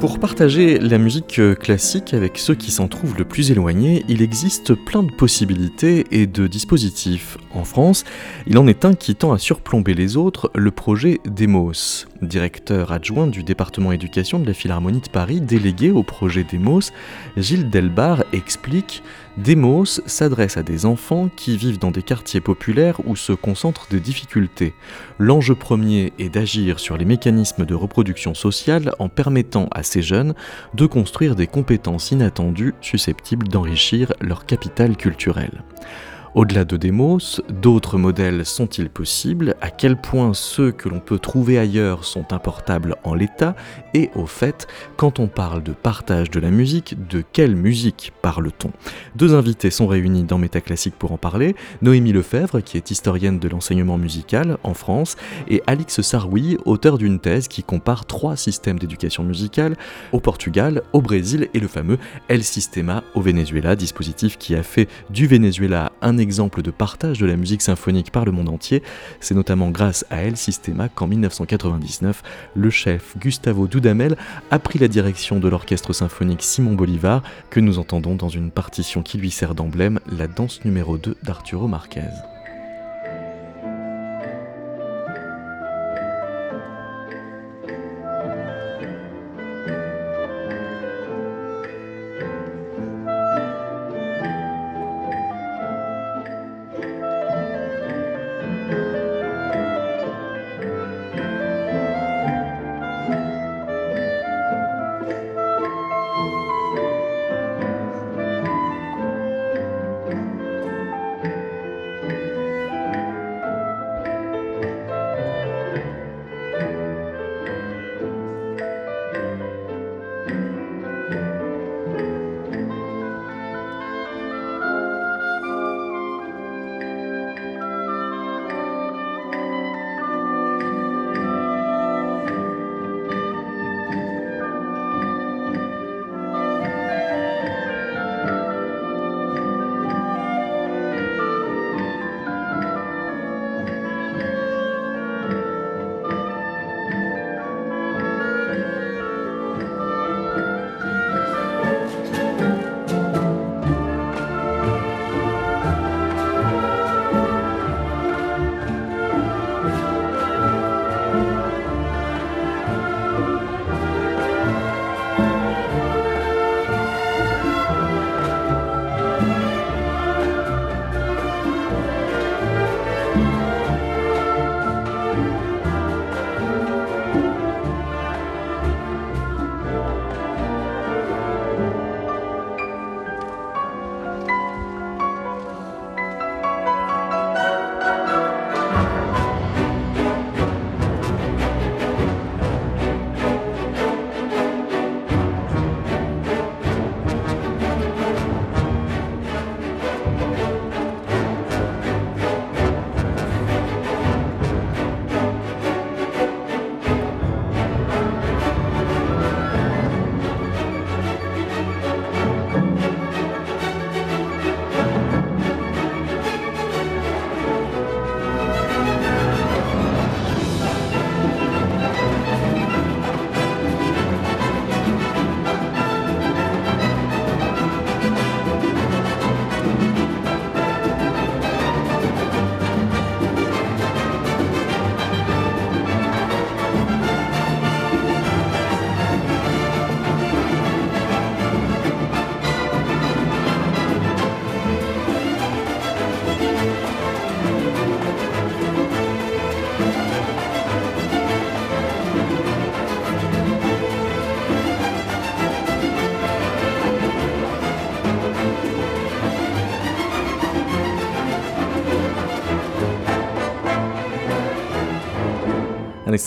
Pour partager la musique classique avec ceux qui s'en trouvent le plus éloignés, il existe plein de possibilités et de dispositifs. En France, il en est un qui tend à surplomber les autres, le projet Demos. Directeur adjoint du département éducation de la Philharmonie de Paris, délégué au projet Demos, Gilles Delbar explique Demos s'adresse à des enfants qui vivent dans des quartiers populaires où se concentrent des difficultés. L'enjeu premier est d'agir sur les mécanismes de reproduction sociale en permettant à ces jeunes de construire des compétences inattendues susceptibles d'enrichir leur capital culturel. Au-delà de Demos, d'autres modèles sont-ils possibles? À quel point ceux que l'on peut trouver ailleurs sont importables en l'état? Et au fait, quand on parle de partage de la musique, de quelle musique parle-t-on? Deux invités sont réunis dans Métaclassique pour en parler. Noémie Lefebvre, qui est historienne de l'enseignement musical en France, et Alix Saroui, auteur d'une thèse qui compare trois systèmes d'éducation musicale au Portugal, au Brésil et le fameux El Sistema au Venezuela, dispositif qui a fait du Venezuela un exemple de partage de la musique symphonique par le monde entier. C'est notamment grâce à El Sistema qu'en 1999, le chef Gustavo Dudamel a pris la direction de l'orchestre symphonique Simon Bolivar, que nous entendons dans une partition qui lui sert d'emblème, la danse numéro 2 d'Arturo Marquez.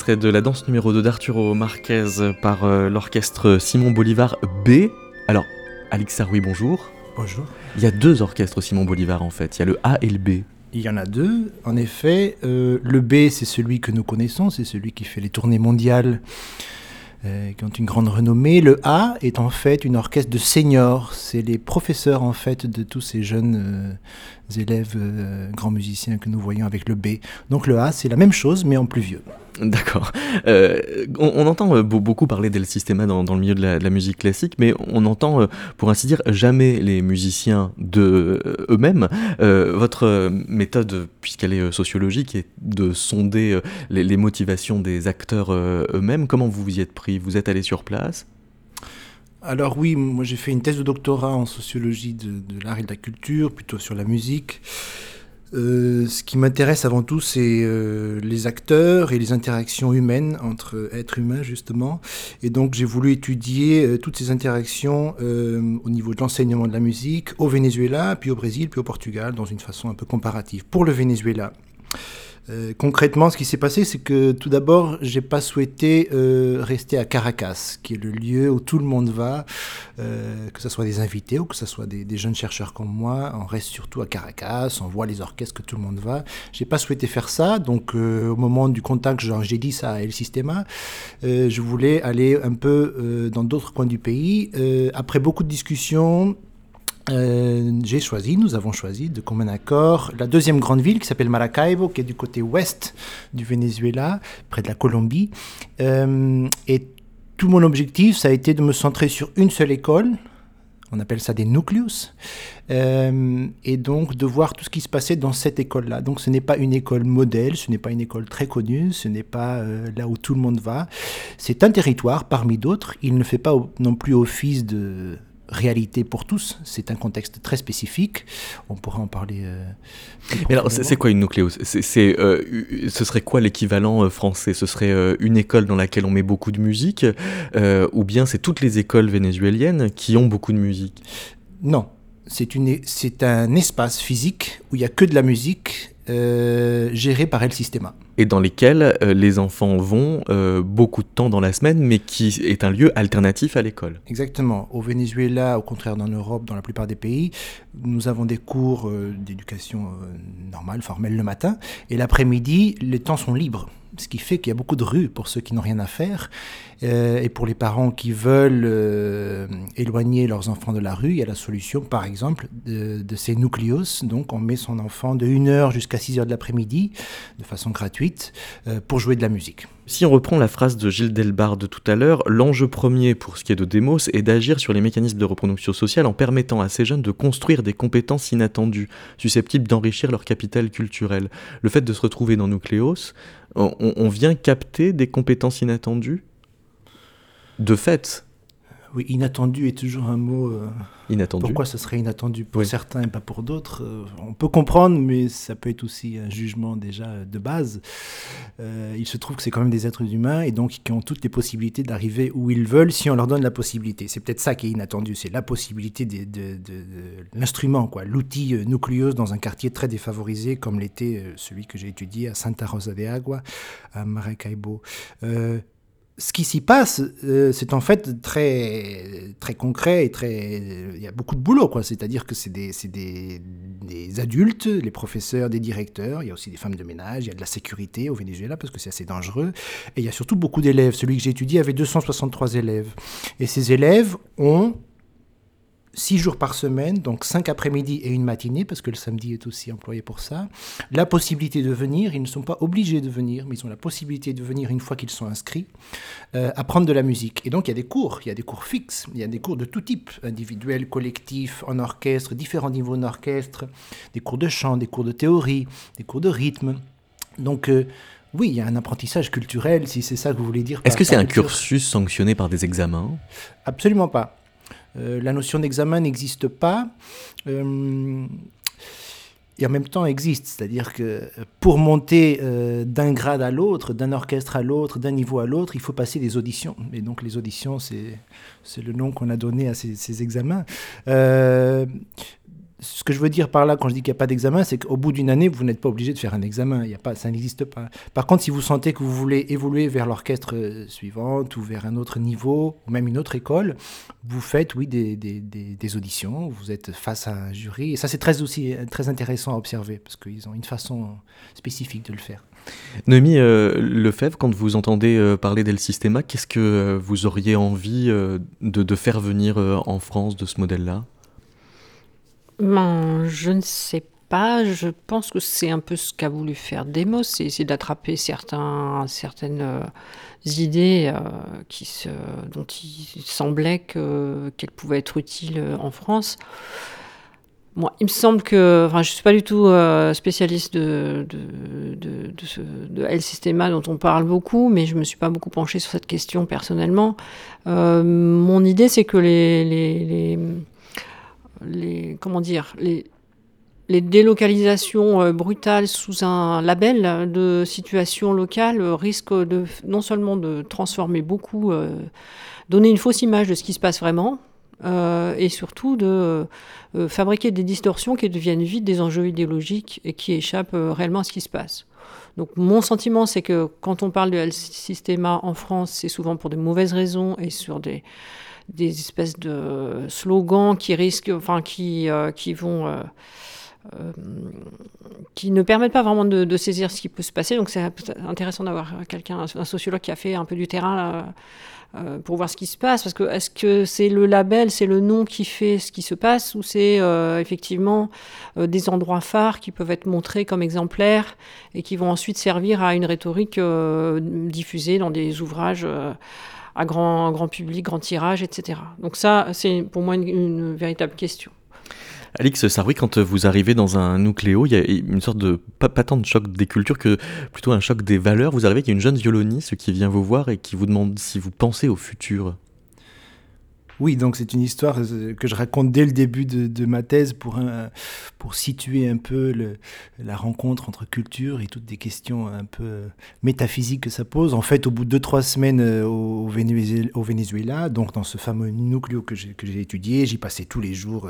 Extrait de la danse numéro 2 d'Arturo Marquez par euh, l'orchestre Simon Bolivar B. Alors, Alix Saroui, bonjour. Bonjour. Il y a deux orchestres Simon Bolivar en fait. Il y a le A et le B. Il y en a deux, en effet. Euh, le B, c'est celui que nous connaissons, c'est celui qui fait les tournées mondiales qui ont une grande renommée. Le A est en fait une orchestre de seniors. C'est les professeurs en fait de tous ces jeunes élèves grands musiciens que nous voyons avec le B. Donc le A, c'est la même chose mais en plus vieux. D'accord. Euh, on, entend euh, beaucoup parler d'El Sistema dans, le milieu de la, musique classique, mais on entend, euh, pour ainsi dire, jamais les musiciens de eux-mêmes. votre méthode, puisqu'elle est sociologique, est de sonder les, motivations des acteurs eux-mêmes. Comment vous vous y êtes pris? Vous êtes allé sur place? Alors oui, moi j'ai fait une thèse de doctorat en sociologie de, l'art et de la culture, plutôt sur la musique. Euh, ce qui m'intéresse avant tout, c'est euh, les acteurs et les interactions humaines entre êtres humains, justement. Et donc, j'ai voulu étudier euh, toutes ces interactions au niveau de l'enseignement de la musique au Venezuela, puis au Brésil, puis au Portugal, dans une façon un peu comparative. Pour le Venezuela, euh, concrètement, ce qui s'est passé, c'est que tout d'abord, j'ai pas souhaité euh, rester à Caracas, qui est le lieu où tout le monde va, euh, que ce soit des invités ou que ce soit des, jeunes chercheurs comme moi. On reste surtout à Caracas, on voit les orchestres que tout le monde va. J'ai pas souhaité faire ça, donc au moment du contact, j'ai dit ça à El Sistema, je voulais aller un peu dans d'autres coins du pays. après beaucoup de discussions, euh, j'ai choisi, nous avons choisi de commun accord la deuxième grande ville qui s'appelle Maracaibo, qui est du côté ouest du Venezuela, près de la Colombie. Euh, et tout mon objectif, ça a été de me centrer sur une seule école. On appelle ça des nucleus. Euh, et donc de voir tout ce qui se passait dans cette école-là. Donc ce n'est pas une école modèle, ce n'est pas une école très connue, ce n'est pas là où tout le monde va. C'est un territoire parmi d'autres. Il ne fait pas non plus office de réalité pour tous. C'est un contexte très spécifique. On pourra en parler. Euh, Mais alors, c'est quoi une nucléose c'est, euh, Ce serait quoi l'équivalent euh, français? Ce serait une école dans laquelle on met beaucoup de musique Ou bien c'est toutes les écoles vénézuéliennes qui ont beaucoup de musique? Non. C'est, une, c'est un espace physique où il n'y a que de la musique géré par El Sistema et dans lesquels euh, les enfants vont euh, beaucoup de temps dans la semaine, mais qui est un lieu alternatif à l'école. Exactement. Au Venezuela, au contraire dans Europe, dans la plupart des pays, nous avons des cours euh, d'éducation normale, formelle le matin, et l'après-midi, les temps sont libres ce qui fait qu'il y a beaucoup de rues pour ceux qui n'ont rien à faire. et pour les parents qui veulent éloigner leurs enfants de la rue, il y a la solution, par exemple, de, ces nucléos. Donc, on met son enfant de 1h jusqu'à 6h de l'après-midi, de façon gratuite euh, pour jouer de la musique. Si on reprend la phrase de Gilles Delbar de tout à l'heure, l'enjeu premier pour ce qui est de Demos est d'agir sur les mécanismes de reproduction sociale en permettant à ces jeunes de construire des compétences inattendues, susceptibles d'enrichir leur capital culturel. Le fait de se retrouver dans Nucléos, on vient capter des compétences inattendues? De fait, oui, inattendu est toujours un mot. Euh, inattendu. Pourquoi ce serait inattendu pour certains et pas pour d'autres euh, On peut comprendre, mais ça peut être aussi un jugement déjà de base. Euh, il se trouve que c'est quand même des êtres humains et donc qui ont toutes les possibilités d'arriver où ils veulent si on leur donne la possibilité. C'est peut-être ça qui est inattendu, c'est la possibilité de, de, de, l'instrument, quoi, l'outil nucléose dans un quartier très défavorisé comme l'était celui que j'ai étudié à Santa Rosa de Agua, à Maracaibo ce qui s'y passe, euh, c'est en fait très, très concret et très. Il y a beaucoup de boulot, quoi. C'est-à-dire que c'est des, des, des, adultes, les professeurs, des directeurs. Il y a aussi des femmes de ménage. Il y a de la sécurité au Venezuela parce que c'est assez dangereux. Et il y a surtout beaucoup d'élèves. Celui que j'ai étudié avait 263 élèves. Et ces élèves ont six jours par semaine, donc cinq après-midi et une matinée, parce que le samedi est aussi employé pour ça. La possibilité de venir, ils ne sont pas obligés de venir, mais ils ont la possibilité de venir une fois qu'ils sont inscrits, euh, apprendre de la musique. Et donc il y a des cours, il y a des cours fixes, il y a des cours de tout type, individuels, collectifs, en orchestre, différents niveaux d'orchestre, des cours de chant, des cours de théorie, des cours de rythme. Donc euh, oui, il y a un apprentissage culturel, si c'est ça que vous voulez dire. Est-ce que c'est un cursus sanctionné par des examens? Absolument pas. Euh, la notion d'examen n'existe pas. Euh, et en même temps existe, c'est-à-dire que pour monter euh, d'un grade à l'autre, d'un orchestre à l'autre, d'un niveau à l'autre, il faut passer des auditions. Et donc les auditions, c'est le nom qu'on a donné à ces, ces examens ce que je veux dire par là, quand je dis qu'il n'y a pas d'examen, c'est qu'au bout d'une année, vous n'êtes pas obligé de faire un examen. Pas, ça n'existe pas. Par contre, si vous sentez que vous voulez évoluer vers l'orchestre euh, suivante ou vers un autre niveau, ou même une autre école, vous faites, oui, des, auditions. Vous êtes face à un jury. Et ça, c'est très aussi très intéressant à observer parce qu'ils ont une façon spécifique de le faire. Noémie euh, Lefebvre, quand vous entendez euh, parler d'El Sistema, qu'est-ce que vous auriez envie de, faire venir en France de ce modèle-là? Ben, Je ne sais pas. Je pense que c'est un peu ce qu'a voulu faire Demos, c'est essayer d'attraper certains, certaines euh, idées euh, qui se, dont il semblait qu'elles pouvaient être utiles euh, en France. Moi, il me semble que, enfin, je ne suis pas du tout spécialiste de, de, de, de, ce, de El Sistema dont on parle beaucoup, mais je ne me suis pas beaucoup penchée sur cette question personnellement. mon idée, c'est que les les, comment dire, les, les délocalisations euh, brutales sous un label de situation locale risquent de, non seulement de transformer beaucoup, euh, donner une fausse image de ce qui se passe vraiment, euh, et surtout de fabriquer des distorsions qui deviennent vite des enjeux idéologiques et qui échappent réellement à ce qui se passe. Donc mon sentiment, c'est que quand on parle de systéma en France, c'est souvent pour de mauvaises raisons et sur des, des espèces de slogans qui risquent, enfin qui, euh, qui vont, euh, euh, qui ne permettent pas vraiment de, saisir ce qui peut se passer. Donc c'est intéressant d'avoir quelqu'un, un sociologue qui a fait un peu du terrain. pour voir ce qui se passe, parce que est-ce que c'est le label, c'est le nom qui fait ce qui se passe, ou c'est effectivement des endroits phares qui peuvent être montrés comme exemplaires et qui vont ensuite servir à une rhétorique diffusée dans des ouvrages à grand, public, grand tirage, etc. Donc ça, c'est pour moi une, véritable question. Alix Sarwi, quand vous arrivez dans un nucléo, il y a une sorte de, pas, tant de choc des cultures que plutôt un choc des valeurs. Vous arrivez il y a une jeune violoniste qui vient vous voir et qui vous demande si vous pensez au futur. Oui, donc c'est une histoire euh, que je raconte dès le début de, ma thèse pour, pour situer un peu la rencontre entre culture et toutes des questions un peu euh, métaphysiques que ça pose. En fait, au bout de deux, trois semaines euh, au, Venezuela, donc dans ce fameux nucléo que j'ai étudié, j'y passais tous les jours.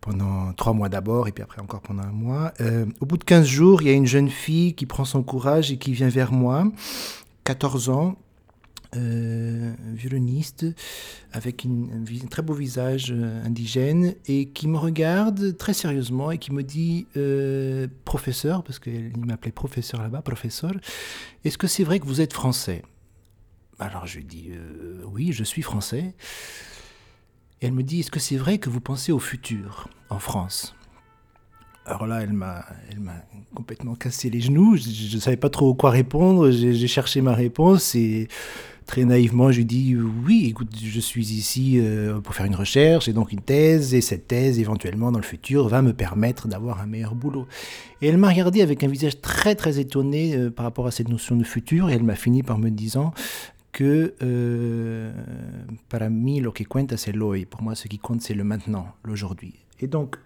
pendant trois mois d'abord et puis après encore pendant un mois. au bout de 15 jours, il y a une jeune fille qui prend son courage et qui vient vers moi, 14 ans, violoniste avec un très beau visage euh, indigène et qui me regarde très sérieusement et qui me dit euh, professeur, parce qu'il m'appelait professeur là-bas, professeur, est-ce que c'est vrai que vous êtes français? Alors je lui dis oui, je suis français. Et elle me dit est-ce que c'est vrai que vous pensez au futur en France? Alors là, elle m'a complètement cassé les genoux. Je ne savais pas trop quoi répondre. J'ai cherché ma réponse et très naïvement, je lui dis oui, écoute, je suis ici euh, pour faire une recherche et donc une thèse, et cette thèse, éventuellement, dans le futur, va me permettre d'avoir un meilleur boulot. Et elle m'a regardé avec un visage très très étonné euh, par rapport à cette notion de futur, et elle m'a fini par me disant que euh, para mí lo que cuenta l'hoy. Pour moi, ce qui compte, c'est le maintenant, l'aujourd'hui. Et donc,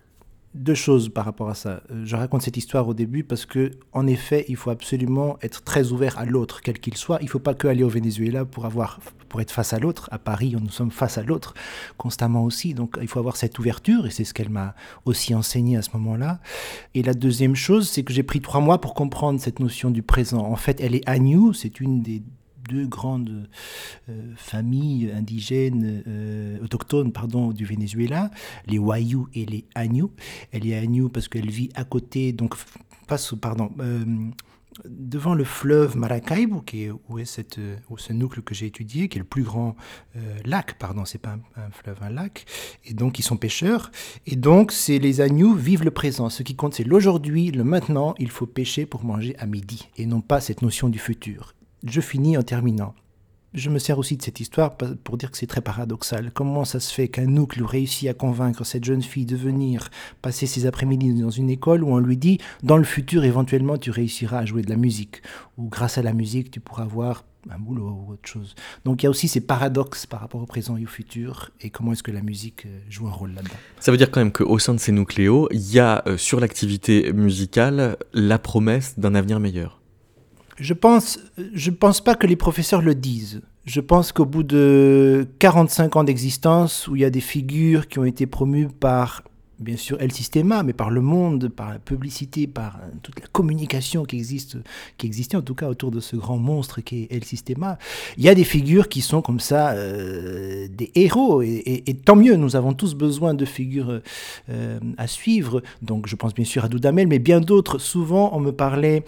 deux choses par rapport à ça. Euh, je raconte cette histoire au début parce que, en effet, il faut absolument être très ouvert à l'autre, quel qu'il soit. Il ne faut pas que aller au Venezuela pour avoir, pour être face à l'autre. À Paris, nous sommes face à l'autre constamment aussi. Donc, il faut avoir cette ouverture et c'est ce qu'elle m'a aussi enseigné à ce moment-là. Et la deuxième chose, c'est que j'ai pris trois mois pour comprendre cette notion du présent. En fait, elle est à nous. C'est une des deux grandes euh, familles indigènes, euh, autochtones pardon, du Venezuela, les Wayuu et les Añu. Elle est Añu parce qu'elle vit à côté, donc passe, pardon, euh, devant le fleuve Maracaibo, qui est, où est cette, où ce nucléo que j'ai étudié, qui est le plus grand lac, pardon, c'est pas un, fleuve, un lac, et donc ils sont pêcheurs, et donc c'est les agneaux vivent le présent. Ce qui compte, c'est l'aujourd'hui, le maintenant. Il faut pêcher pour manger à midi, et non pas cette notion du futur je finis en terminant. Je me sers aussi de cette histoire pour dire que c'est très paradoxal. Comment ça se fait qu'un nucléo réussit à convaincre cette jeune fille de venir passer ses après-midi dans une école où on lui dit dans le futur éventuellement tu réussiras à jouer de la musique ou grâce à la musique tu pourras avoir un boulot ou autre chose. Donc il y a aussi ces paradoxes par rapport au présent et au futur et comment est-ce que la musique euh, joue un rôle là-dedans? Ça veut dire quand même qu'au sein de ces nucléos, il y a euh, sur l'activité musicale la promesse d'un avenir meilleur. Je pense, je pense pas que les professeurs le disent. Je pense qu'au bout de 45 ans d'existence, où il y a des figures qui ont été promues par bien sûr El Sistema, mais par le monde, par la publicité, par euh, toute la communication qui existe, qui existait en tout cas autour de ce grand monstre qui est El Sistema. Il y a des figures qui sont comme ça euh, des héros, et, tant mieux. Nous avons tous besoin de figures euh, à suivre. Donc je pense bien sûr à Doudamel, mais bien d'autres. Souvent on me parlait,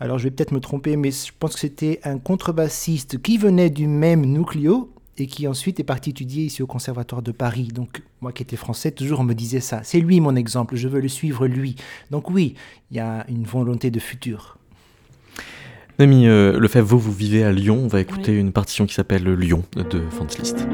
alors je vais peut-être me tromper, mais je pense que c'était un contrebassiste qui venait du même nucléo et qui ensuite est parti étudier ici au Conservatoire de Paris. Donc moi qui étais français, toujours on me disait ça. C'est lui mon exemple, je veux le suivre lui. Donc oui, il y a une volonté de futur. Nami euh, Lefebvre, vous, vous vivez à Lyon. On va écouter une partition qui s'appelle Lyon de Franz Liszt.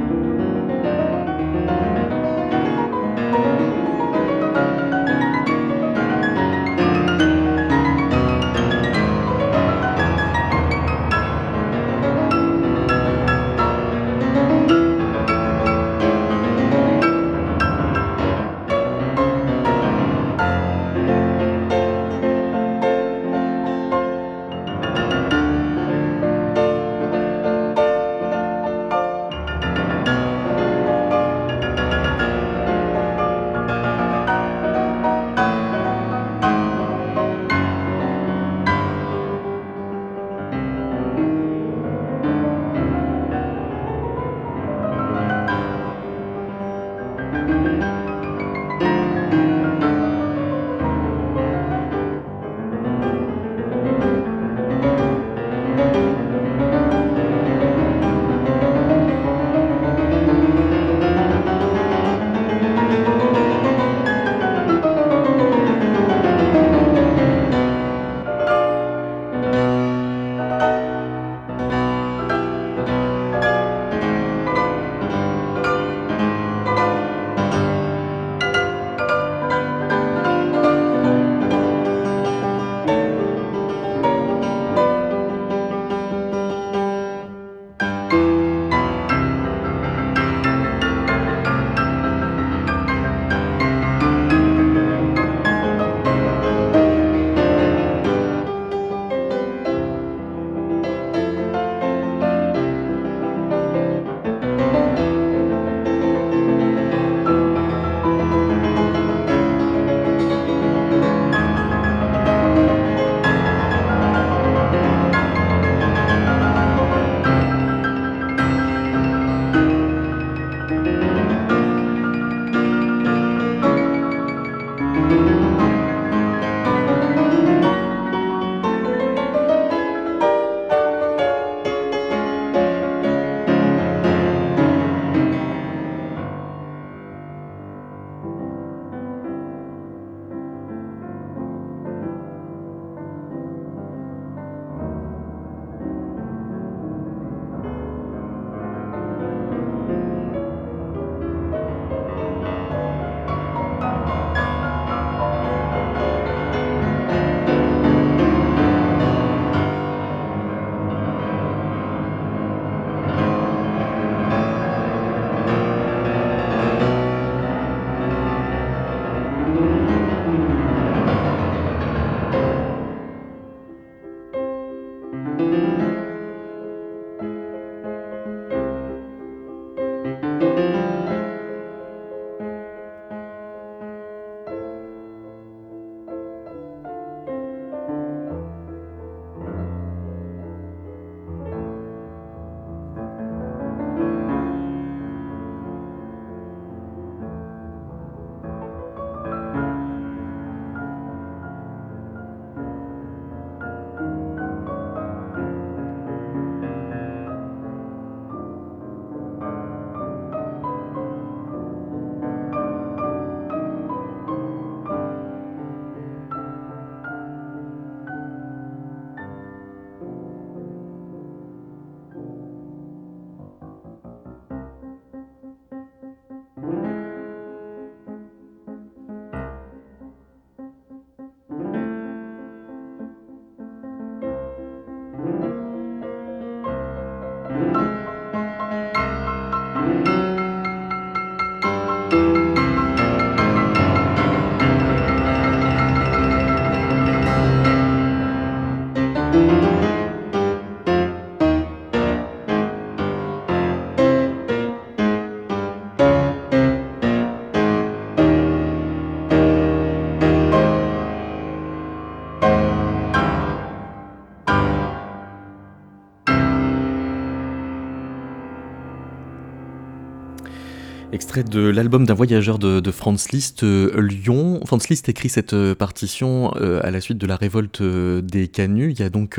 Extrait de l'album d'un voyageur de, Franz Liszt, euh, Lyon. Franz Liszt écrit cette euh, partition euh, à la suite de la révolte des Canuts. Il y a donc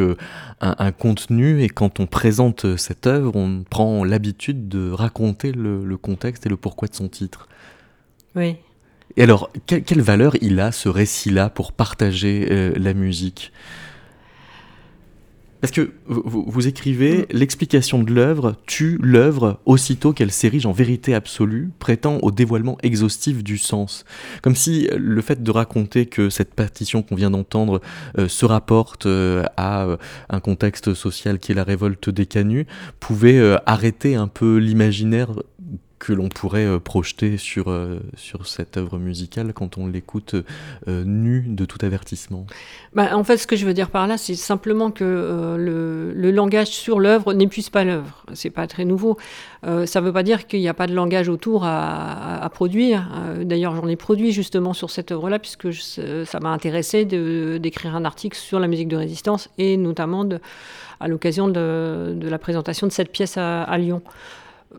un, contenu et quand on présente cette œuvre, on prend l'habitude de raconter le, contexte et le pourquoi de son titre. Oui. Et alors, quelle valeur il a ce récit-là pour partager la musique? Parce que vous, écrivez mm. l'explication de l'œuvre tue l'œuvre aussitôt qu'elle s'érige en vérité absolue, prétend au dévoilement exhaustif du sens. Comme si le fait de raconter que cette partition qu'on vient d'entendre euh, se rapporte euh, à euh, un contexte social qui est la révolte des canuts pouvait arrêter un peu l'imaginaire que l'on pourrait euh, projeter sur, euh, sur cette œuvre musicale quand on l'écoute euh, nue de tout avertissement? Bah, En fait, ce que je veux dire par là, c'est simplement que le, le, langage sur l'œuvre n'épuise pas l'œuvre. C'est pas très nouveau. ça ne veut pas dire qu'il n'y a pas de langage autour à, à, produire. D'ailleurs, j'en ai produit justement sur cette œuvre-là, puisque ça m'a intéressé d'écrire un article sur la musique de résistance et notamment à l'occasion de, la présentation de cette pièce à Lyon.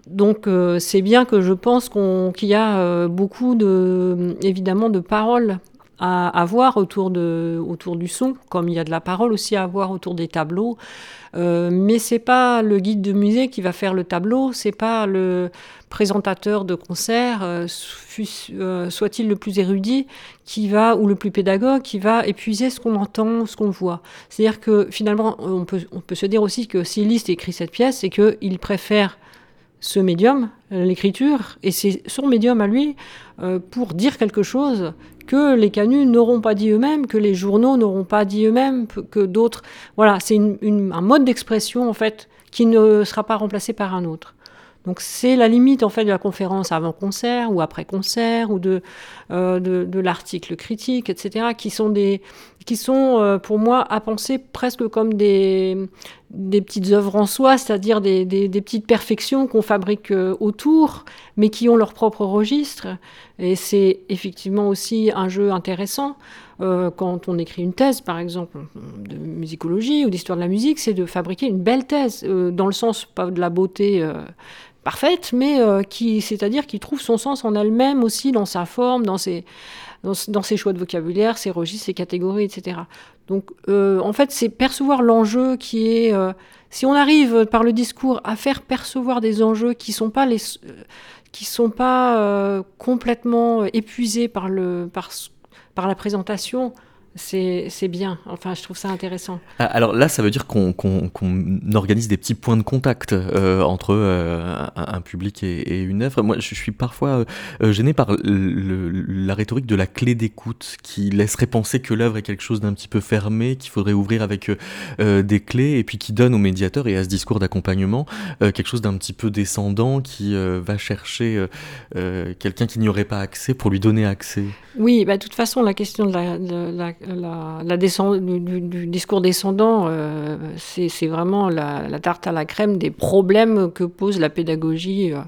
Donc euh, c'est bien que je pense qu'il y a euh, beaucoup de, évidemment de paroles à avoir autour, de, autour du son, comme il y a de la parole aussi à avoir autour des tableaux. Euh, mais c'est pas le guide de musée qui va faire le tableau, c'est pas le présentateur de concert, euh, soit-il le plus érudit, qui va ou le plus pédagogue, qui va épuiser ce qu'on entend, ce qu'on voit. C'est-à-dire que finalement, on peut, on peut se dire aussi que si Liszt écrit cette pièce, c'est qu'il préfère ce médium, l'écriture, et c'est son médium à lui euh, pour dire quelque chose que les canuts n'auront pas dit eux-mêmes, que les journaux n'auront pas dit eux-mêmes, que d'autres. Voilà, c'est un mode d'expression en fait qui ne sera pas remplacé par un autre. Donc c'est la limite en fait de la conférence avant concert ou après concert ou de, euh, de, l'article critique, etc. qui sont des qui sont euh, pour moi à penser presque comme des, des petites œuvres en soi, c'est-à-dire des, des, petites perfections qu'on fabrique euh, autour, mais qui ont leur propre registre. Et c'est effectivement aussi un jeu intéressant. quand on écrit une thèse, par exemple, de musicologie ou d'histoire de la musique, c'est de fabriquer une belle thèse, dans le sens pas de la beauté parfaite, mais euh, qui, c'est-à-dire qui trouve son sens en elle-même aussi dans sa forme, dans ses, dans, ses choix de vocabulaire, ses registres, ses catégories, etc. Donc, euh, en fait, c'est percevoir l'enjeu qui est. Euh, si on arrive par le discours à faire percevoir des enjeux qui sont pas les, qui sont pas complètement épuisés par le, par, par la présentation, c'est bien. Enfin, je trouve ça intéressant. Ah, alors là, ça veut dire qu'on organise des petits points de contact euh, entre euh, un, public et, une œuvre. Moi, je suis parfois euh, gêné par la rhétorique de la clé d'écoute qui laisserait penser que l'œuvre est quelque chose d'un petit peu fermé, qu'il faudrait ouvrir avec des clés, et puis qui donne au médiateur et à ce discours d'accompagnement quelque chose d'un petit peu descendant qui va chercher quelqu'un qui n'y aurait pas accès pour lui donner accès. Oui, bah, de toute façon, la question de la la, la du, discours descendant, euh, c'est vraiment la, tarte à la crème des problèmes que pose la pédagogie euh,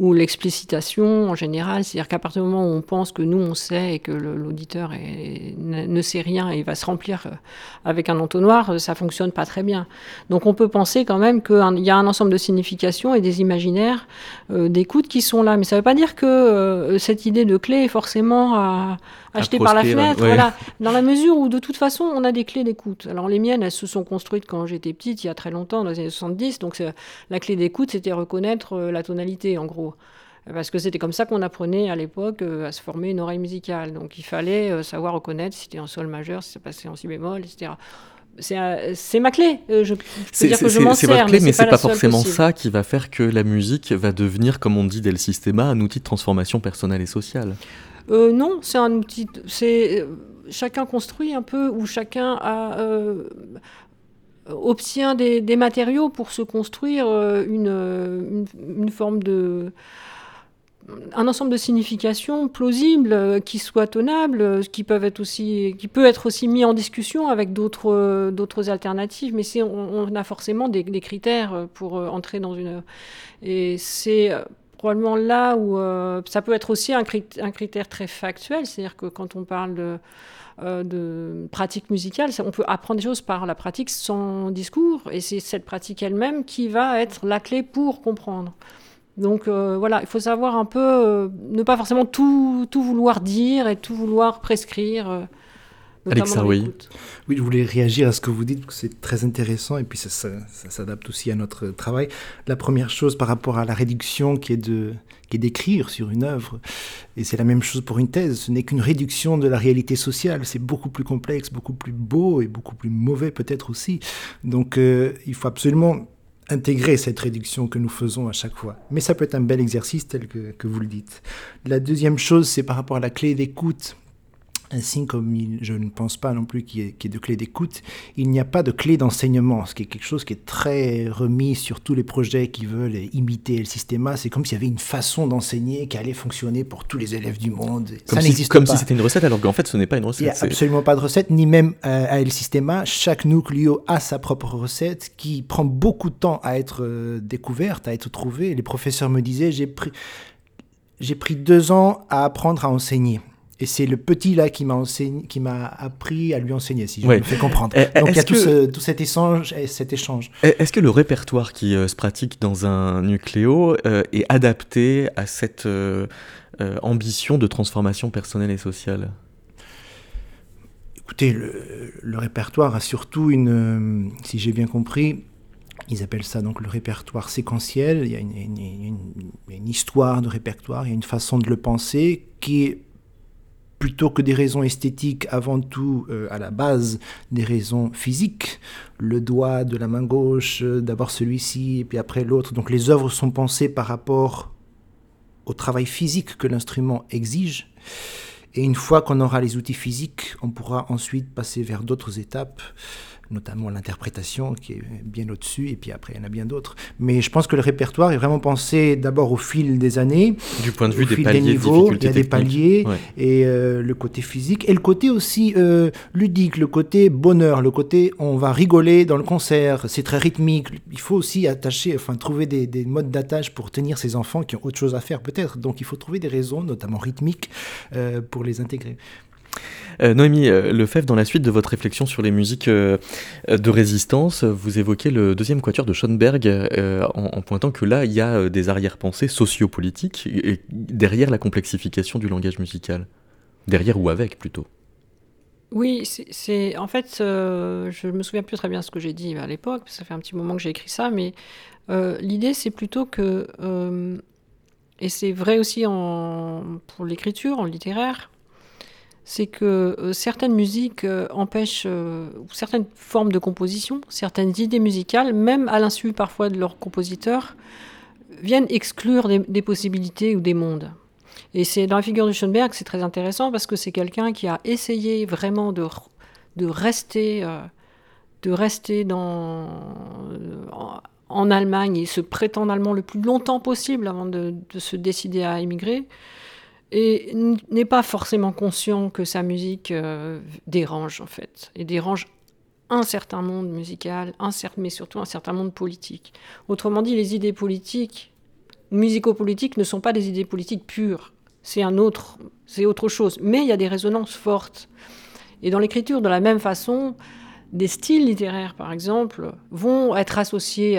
ou l'explicitation en général. C'est-à-dire qu'à partir du moment où on pense que nous on sait et que l'auditeur ne sait rien et va se remplir euh, avec un entonnoir, ça fonctionne pas très bien. Donc on peut penser quand même qu'il y a un ensemble de significations et des imaginaires d'écoute qui sont là. Mais ça ne veut pas dire que cette idée de clé est forcément à acheté par la fenêtre. Voilà. Dans la mesure où, de toute façon, on a des clés d'écoute. Alors, les miennes, elles se sont construites quand j'étais petite, il y a très longtemps, dans les années 70. Donc, la clé d'écoute, c'était reconnaître euh, la tonalité, en gros. Parce que c'était comme ça qu'on apprenait à l'époque euh, à se former une oreille musicale. Donc, il fallait euh, savoir reconnaître si c'était en sol majeur, si ça passait en si bémol, etc c'est ma clé. Je peux dire que je m'en sers, votre clé, mais, c'est pas, pas forcément ça qui va faire que la musique va devenir, comme on dit dès le système, un outil de transformation personnelle et sociale. Euh, non, c'est un outil. C'est euh, chacun construit un peu ou chacun euh, obtient des, matériaux pour se construire une, forme de un ensemble de significations plausibles qui soient tenables, qui peuvent être aussi qui peut être aussi mis en discussion avec d'autres d'autres alternatives mais on, a forcément des, des, critères pour entrer dans une et c'est probablement là où euh, ça peut être aussi un, critère, très factuel, c'est-à-dire que quand on parle de, euh, pratique musicale, on peut apprendre des choses par la pratique sans discours, et c'est cette pratique elle-même qui va être la clé pour comprendre. Donc voilà, il faut savoir un peu, ne pas forcément tout, vouloir dire et tout vouloir prescrire. Alexa, oui. Oui, je voulais réagir à ce que vous dites, c'est très intéressant et puis ça, ça, s'adapte aussi à notre travail. La première chose par rapport à la réduction qui est de qui est d'écrire sur une œuvre, et c'est la même chose pour une thèse, ce n'est qu'une réduction de la réalité sociale, c'est beaucoup plus complexe, beaucoup plus beau et beaucoup plus mauvais peut-être aussi. Donc euh, il faut absolument intégrer cette réduction que nous faisons à chaque fois. Mais ça peut être un bel exercice tel que, que vous le dites. La deuxième chose, c'est par rapport à la clé d'écoute ainsi comme je ne pense pas non plus qu'il y, ait de clé d'écoute, il n'y a pas de clé d'enseignement, ce qui est quelque chose qui est très remis sur tous les projets qui veulent imiter le système. C'est comme s'il y avait une façon d'enseigner qui allait fonctionner pour tous les élèves du monde. Comme ça n'existe pas. Comme si c'était une recette, alors qu'en fait ce n'est pas une recette. Il n'y a absolument pas de recette, ni même euh, à El Sistema. Chaque nucléo a sa propre recette qui prend beaucoup de temps à être euh, découverte, à être trouvée. Les professeurs me disaient, j'ai pris, j'ai pris deux ans à apprendre à enseigner. Et c'est le petit là qui m'a enseigné, qui m'a appris à lui enseigner, si je me fais comprendre. Eh, Donc il y a tout, cet échange, cet échange. Eh, est-ce que le répertoire qui euh, se pratique dans un nucléo euh, est adapté à cette euh, ambition de transformation personnelle et sociale? Écoutez, le, répertoire a surtout une, si j'ai bien compris, ils appellent ça donc le répertoire séquentiel. Il y a une, une, une histoire de répertoire, il y a une façon de le penser qui est plutôt que des raisons esthétiques, avant tout euh, à la base des raisons physiques, le doigt de la main gauche, euh, d'abord celui-ci puis après l'autre. Donc les œuvres sont pensées par rapport au travail physique que l'instrument exige. Et une fois qu'on aura les outils physiques, on pourra ensuite passer vers d'autres étapes notamment l'interprétation qui est bien au-dessus, et puis après il y en a bien d'autres. Mais je pense que le répertoire est vraiment pensé d'abord au fil des années, du point de vue des paliers, niveaux, il y a des paliers, et euh, le côté physique, et le côté aussi euh, ludique, le côté bonheur, le côté on va rigoler dans le concert, c'est très rythmique. Il faut aussi attacher, enfin trouver des, des modes d'attache pour tenir ces enfants qui ont autre chose à faire peut-être. Donc il faut trouver des raisons, notamment rythmiques, euh, pour les intégrer. Euh, Noémie euh, Lefebvre, dans la suite de votre réflexion sur les musiques euh, de résistance, vous évoquez le deuxième quatuor de Schoenberg en, pointant que là, il y a des arrière-pensées sociopolitiques derrière la complexification du langage musical. Derrière ou avec plutôt. Oui, c'est en fait, je me souviens plus très bien ce que j'ai dit à l'époque, ça fait un petit moment que j'ai écrit ça, mais l'idée c'est plutôt que, et c'est vrai aussi pour l'écriture, en littéraire, c'est que euh, certaines musiques euh, empêchent, euh, certaines formes de composition, certaines idées musicales, même à l'insu parfois de leurs compositeurs, viennent exclure des, possibilités ou des mondes. Et c'est dans la figure de Schoenberg, c'est très intéressant parce que c'est quelqu'un qui a essayé vraiment de, de rester, de rester dans, en, Allemagne et se prétendre allemand le plus longtemps possible avant de, de se décider à émigrer et n'est pas forcément conscient que sa musique euh, dérange en fait, et dérange un certain monde musical, un mais surtout un certain monde politique. Autrement dit, les idées politiques, musico-politiques, ne sont pas des idées politiques pures. C'est un autre, c'est autre chose. Mais il y a des résonances fortes. Et dans l'écriture, de la même façon, des styles littéraires, par exemple, vont être associés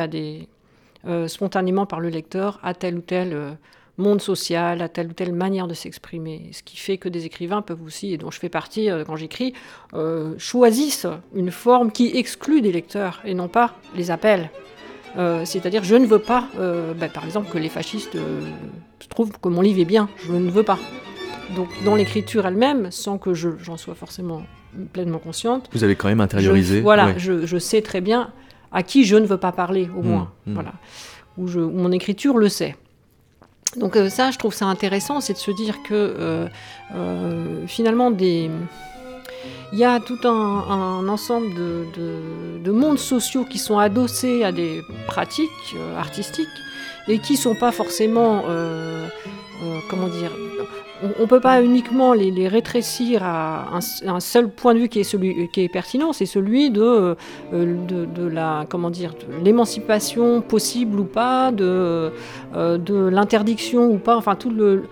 euh, spontanément par le lecteur à tel ou tel euh, monde social, à telle ou telle manière de s'exprimer. Ce qui fait que des écrivains peuvent aussi, et dont je fais partie euh, quand j'écris, euh, choisissent une forme qui exclut des lecteurs et non pas les appels. Euh, c'est-à-dire, je ne veux pas, ben, par exemple, que les fascistes trouvent que mon livre est bien. Je ne veux pas. Donc, dans l'écriture elle-même, sans que j'en sois forcément pleinement consciente. Vous avez quand même intériorisé. voilà, je, sais très bien à qui je ne veux pas parler, au mmh, moins. Mmh. Voilà. Ou, je, mon écriture le sait. Donc euh, ça, je trouve ça intéressant, c'est de se dire que euh, euh, finalement, des... il y a tout un, ensemble de, mondes sociaux qui sont adossés à des pratiques artistiques et qui ne sont pas forcément, comment dire, on ne peut pas uniquement les, rétrécir à un, seul point de vue qui est celui qui est pertinent, c'est celui de, euh, de, la comment dire l'émancipation possible ou pas, de, euh, de l'interdiction ou pas, enfin tout le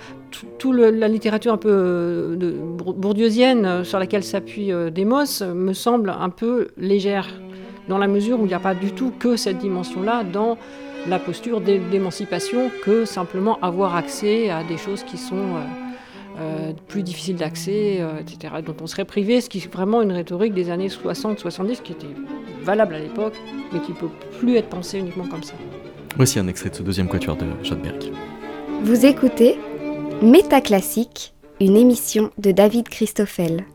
tout, la littérature un peu euh, bourdieusienne sur laquelle s'appuie Demos me semble un peu légère, dans la mesure où il n'y a pas du tout que cette dimension-là dans la posture d'émancipation que simplement avoir accès à des choses qui sont plus difficiles d'accès, etc., dont on serait privé, ce qui est vraiment une rhétorique des années 60-70 qui était valable à l'époque, mais qui ne peut plus être pensée uniquement comme ça. Voici un extrait de ce deuxième quatuor de Schoenberg. Vous écoutez Métaclassique, une émission de David Christoffel.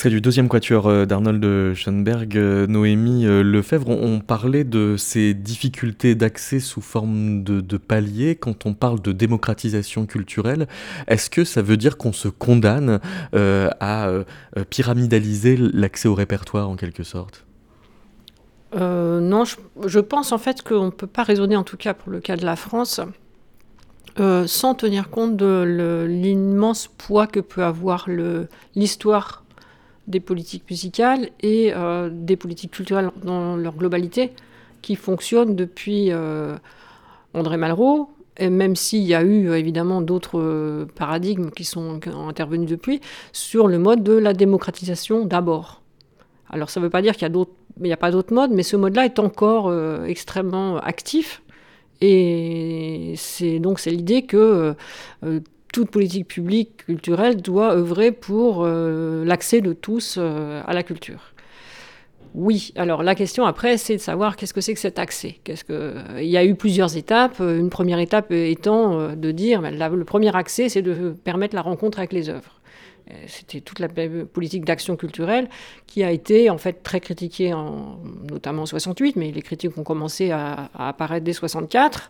Extrait du deuxième quatuor euh, d'Arnold Schoenberg, euh, Noémie euh, Lefebvre, on, parlait de ces difficultés d'accès sous forme de, de paliers quand on parle de démocratisation culturelle. Est-ce que ça veut dire qu'on se condamne à pyramidaliser l'accès au répertoire en quelque sorte? Non, je, pense en fait qu'on ne peut pas raisonner, en tout cas pour le cas de la France, sans tenir compte de l'immense poids que peut avoir l'histoire des politiques musicales et des politiques culturelles dans leur globalité qui fonctionnent depuis André Malraux, et même s'il y a eu évidemment d'autres paradigmes qui sont intervenus depuis, sur le mode de la démocratisation d'abord. Alors ça ne veut pas dire qu'il n'y a, pas d'autres modes, mais ce mode-là est encore extrêmement actif. Et c'est donc c'est l'idée que toute politique publique culturelle doit œuvrer pour euh, l'accès de tous euh, à la culture. Oui, alors la question après, c'est de savoir qu'est-ce que c'est que cet accès. Qu'est-ce que... Il y a eu plusieurs étapes. Une première étape étant euh, de dire, ben, le premier accès, c'est de permettre la rencontre avec les œuvres. C'était toute la politique d'action culturelle qui a été en fait très critiquée, en, notamment en 68, mais les critiques ont commencé à, à apparaître dès 64.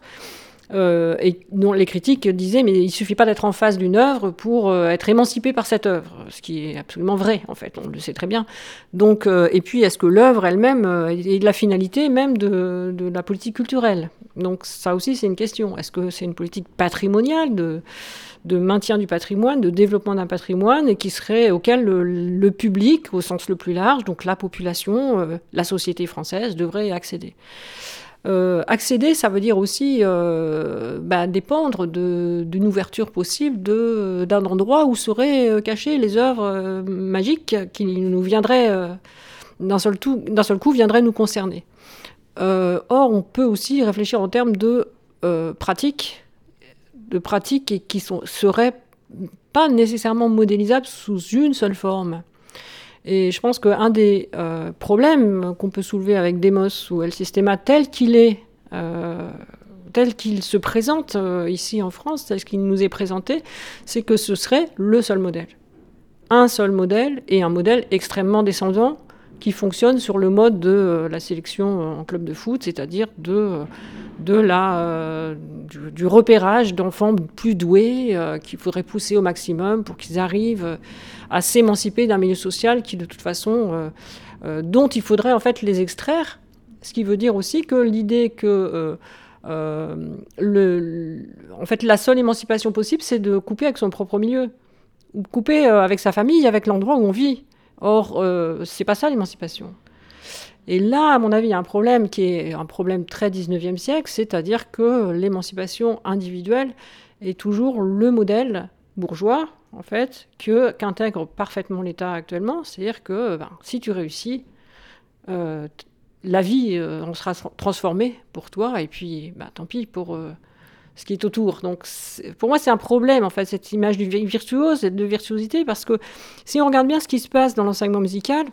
Euh, et dont les critiques disaient mais il suffit pas d'être en face d'une œuvre pour euh, être émancipé par cette œuvre, ce qui est absolument vrai en fait, on le sait très bien. Donc euh, et puis est-ce que l'œuvre elle-même est de la finalité même de, la politique culturelle? Donc ça aussi c'est une question. Est-ce que c'est une politique patrimoniale de maintien du patrimoine, de développement d'un patrimoine, et qui serait auquel le, public, au sens le plus large, donc la population, la société française, devrait accéder? Euh, accéder, ça veut dire aussi euh, bah, dépendre d'une ouverture possible d'un endroit où seraient euh, cachées les œuvres magiques qui nous viendraient, d'un seul, coup, viendraient nous concerner. or, on peut aussi réfléchir en termes de pratiques, de pratiques qui sont, seraient pas nécessairement modélisables sous une seule forme. Et je pense qu'un des euh, problèmes qu'on peut soulever avec Demos ou El Sistema tel qu'il est, euh, tel qu'il se présente euh, ici en France, tel qu'il nous est présenté, c'est que ce serait le seul modèle. Un seul modèle et un modèle extrêmement descendant qui fonctionne sur le mode de la sélection en club de foot, c'est-à-dire de, de la, du, repérage d'enfants plus doués qu'il faudrait pousser au maximum pour qu'ils arrivent à s'émanciper d'un milieu social qui, de toute façon, euh, euh, dont il faudrait en fait les extraire. Ce qui veut dire aussi que l'idée que euh, le, en fait, la seule émancipation possible, c'est de couper avec son propre milieu, ou couper avec sa famille, avec l'endroit où on vit. Or, c'est pas ça l'émancipation. Et là, à mon avis, il y a un problème qui est un problème très 19e siècle, c'est-à-dire que l'émancipation individuelle est toujours le modèle bourgeois en fait, que qu'intègre parfaitement l'État actuellement. C'est-à-dire que ben, si tu réussis, euh, la vie euh, on sera transformée pour toi, et puis ben, tant pis pour euh, ce qui est autour. Donc pour moi, c'est un problème, en fait, cette image du virtuose de virtuosité, parce que si on regarde bien ce qui se passe dans l'enseignement musical,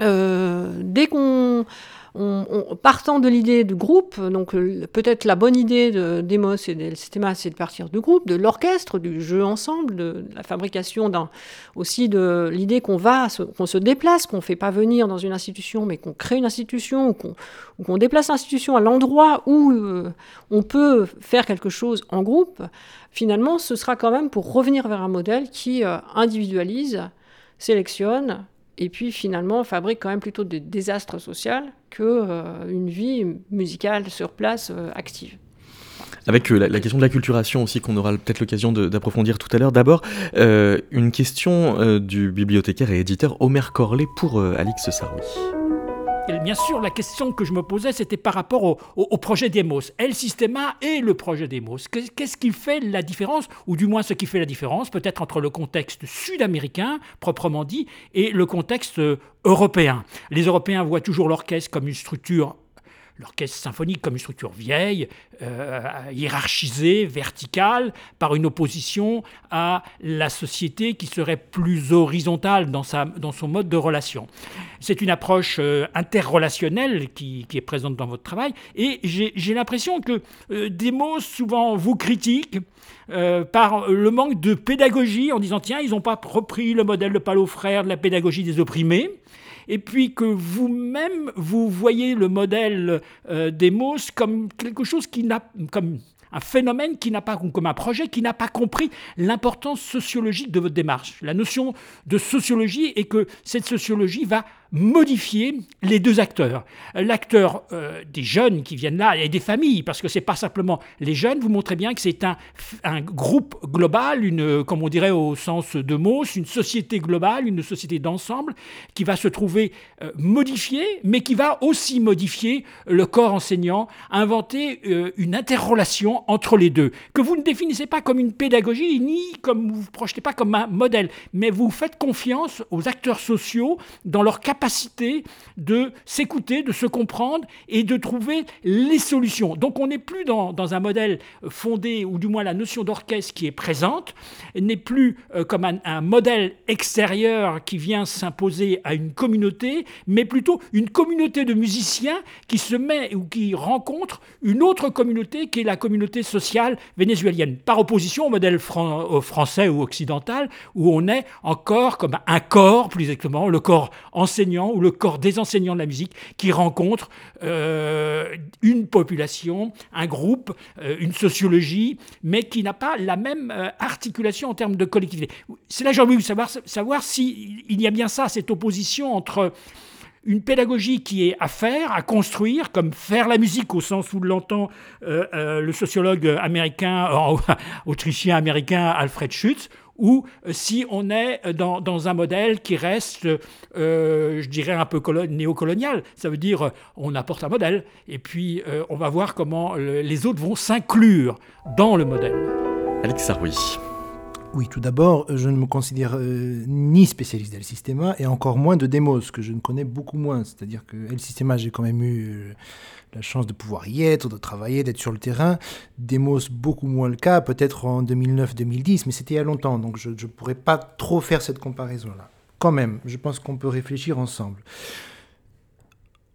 dès qu'on partant de l'idée du groupe, donc euh, peut-être la bonne idée de Demos et de Sistema, c'est de partir du groupe, de l'orchestre, du jeu ensemble, de, la fabrication aussi de l'idée qu'on va, qu'on se déplace, qu'on ne fait pas venir dans une institution, mais qu'on crée une institution, ou qu'on déplace l'institution à l'endroit où euh, on peut faire quelque chose en groupe. Finalement, ce sera quand même pour revenir vers un modèle qui euh, individualise, sélectionne, et puis finalement fabrique quand même plutôt des désastres sociaux qu'une euh, vie musicale sur place euh, active. Avec euh, la, question de la culturation aussi qu'on aura peut-être l'occasion d'approfondir tout à l'heure. D'abord, une question du bibliothécaire et éditeur Omer Corlet pour Alix Saroui bien sûr, la question que je me posais, c'était par rapport au, projet Demos. El Sistema et le projet Demos. Qu'est-ce qui fait la différence, ou du moins ce qui fait la différence, peut-être entre le contexte sud-américain, proprement dit, et le contexte européen? Les Européens voient toujours l'orchestre comme une structure l'orchestre symphonique comme une structure vieille, euh, hiérarchisée, verticale, par une opposition à la société qui serait plus horizontale dans, sa, dans son mode de relation. C'est une approche euh, interrelationnelle qui, qui, est présente dans votre travail, et j'ai l'impression que euh, des mots souvent vous critiquent. par le manque de pédagogie en disant tiens ils n'ont pas repris le modèle de Paulo Frère de la pédagogie des opprimés et puis que vous-même, vous voyez le modèle euh, des MOS comme quelque chose qui n'a, comme un phénomène qui n'a pas, comme un projet qui n'a pas compris l'importance sociologique de votre démarche. La notion de sociologie est que cette sociologie va modifier les deux acteurs. L'acteur euh, des jeunes qui viennent là et des familles, parce que c'est pas simplement les jeunes, vous montrez bien que c'est un, un, groupe global, une, comme on dirait au sens de Mauss, une société globale, une société d'ensemble qui va se trouver euh, modifiée, mais qui va aussi modifier le corps enseignant, inventer euh, une interrelation entre les deux, que vous ne définissez pas comme une pédagogie, ni comme vous vous projetez pas comme un modèle, mais vous faites confiance aux acteurs sociaux dans leur capacité de s'écouter, de se comprendre et de trouver les solutions. Donc on n'est plus dans, un modèle fondé, ou du moins la notion d'orchestre qui est présente, n'est plus euh, comme un, modèle extérieur qui vient s'imposer à une communauté, mais plutôt une communauté de musiciens qui se met ou qui rencontre une autre communauté qui est la communauté sociale vénézuélienne, par opposition au modèle français ou occidental, où on est encore comme un corps, plus exactement, le corps enseignant ou le corps des enseignants de la musique qui rencontrent euh, une population, un groupe, euh, une sociologie, mais qui n'a pas la même euh, articulation en termes de collectivité. C'est là que j'ai de savoir, savoir s'il y a bien ça, cette opposition entre une pédagogie qui est à faire, à construire, comme faire la musique au sens où l'entend le sociologue américain, autrichien américain Alfred Schutz, ou euh, si on est dans, dans un modèle qui reste, euh, je dirais, un peu néocolonial. Ça veut dire euh, on apporte un modèle et puis on va voir comment les autres vont s'inclure dans le modèle. Alex Saroui. Oui, tout d'abord, je ne me considère ni spécialiste d'El Sistema et encore moins de Demos, que je ne connais beaucoup moins. C'est-à-dire que El Sistema, j'ai quand même eu la chance de pouvoir y être, de travailler, d'être sur le terrain. Demos, beaucoup moins le cas, peut-être en 2009-2010, mais c'était il y a longtemps, donc je ne pourrais pas trop faire cette comparaison-là. Quand même, je pense qu'on peut réfléchir ensemble.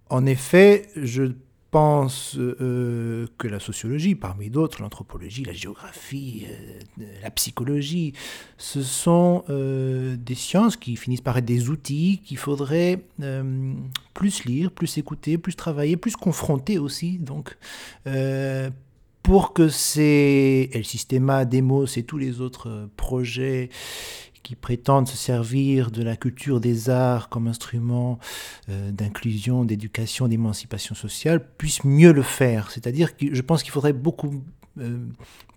En effet, je pense euh, que la sociologie, parmi d'autres, l'anthropologie, la géographie, euh, la psychologie, ce sont euh, des sciences qui finissent par être des outils qu'il faudrait plus lire, plus écouter, plus travailler, plus confronter aussi, donc, pour que ces El Sistema, Demos et tous les autres projets qui prétendent se servir de la culture des arts comme instrument euh, d'inclusion, d'éducation, d'émancipation sociale, puissent mieux le faire. C'est-à-dire que je pense qu'il faudrait beaucoup euh,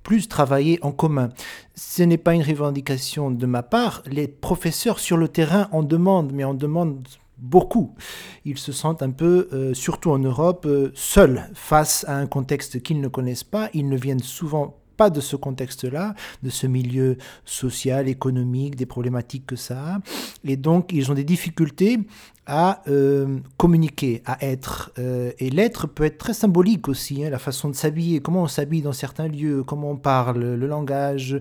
plus travailler en commun. Ce n'est pas une revendication de ma part. Les professeurs sur le terrain en demandent, mais en demandent beaucoup. Ils se sentent un peu, euh, surtout en Europe, seuls face à un contexte qu'ils ne connaissent pas. Ils ne viennent souvent pas de ce contexte-là, de ce milieu social, économique, des problématiques que ça a. Et donc, ils ont des difficultés à euh, communiquer, à être. Euh, et l'être peut être très symbolique aussi, hein, la façon de s'habiller, comment on s'habille dans certains lieux, comment on parle, le langage.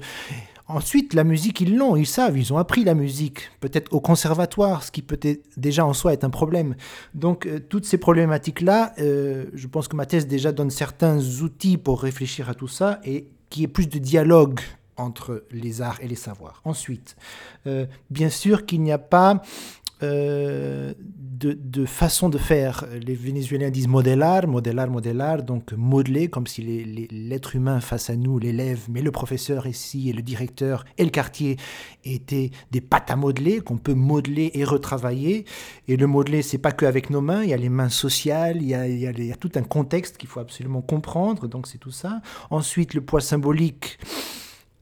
Ensuite, la musique, ils l'ont, ils savent, ils ont appris la musique, peut-être au conservatoire, ce qui peut déjà en soi être un problème. Donc, euh, toutes ces problématiques-là, je pense que ma thèse déjà donne certains outils pour réfléchir à tout ça et qu'il y ait plus de dialogue entre les arts et les savoirs. Ensuite, euh, bien sûr qu'il n'y a pas euh, de, façon de faire. Les Vénézuéliens disent modelar, modelar, modelar, donc modeler, comme si l'être humain face à nous, l'élève, mais le professeur ici et le directeur et le quartier étaient des pâtes à modeler, qu'on peut modeler et retravailler. Et le modeler, c'est pas qu'avec nos mains, il y a les mains sociales, il y a, il y a tout un contexte qu'il faut absolument comprendre, donc c'est tout ça. Ensuite, le poids symbolique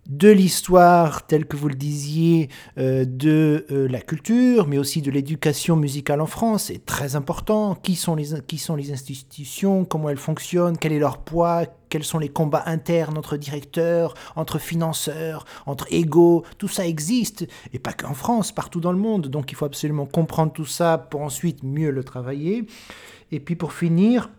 de l'histoire, telle que vous le disiez, euh, de euh, la culture, mais aussi de l'éducation musicale en France, est très important. Qui sont, les, qui sont les institutions, comment elles fonctionnent, quel est leur poids, quels sont les combats internes entre directeurs, entre financeurs, entre égaux, tout ça existe, et pas qu'en France, partout dans le monde. Donc il faut absolument comprendre tout ça pour ensuite mieux le travailler. Et puis pour finir,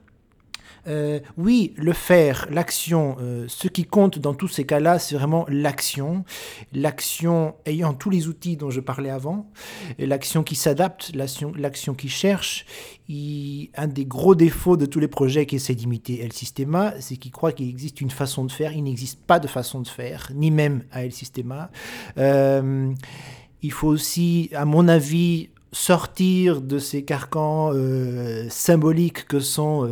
euh, oui, le faire, l'action, euh, ce qui compte dans tous ces cas-là, c'est vraiment l'action. L'action ayant tous les outils dont je parlais avant, l'action qui s'adapte, l'action qui cherche. un des gros défauts de tous les projets qui essaient d'imiter El Sistema, c'est qu'ils croient qu'il existe une façon de faire. Il n'existe pas de façon de faire, ni même à El Sistema. Euh, il faut aussi, à mon avis, sortir de ces carcans symboliques que sont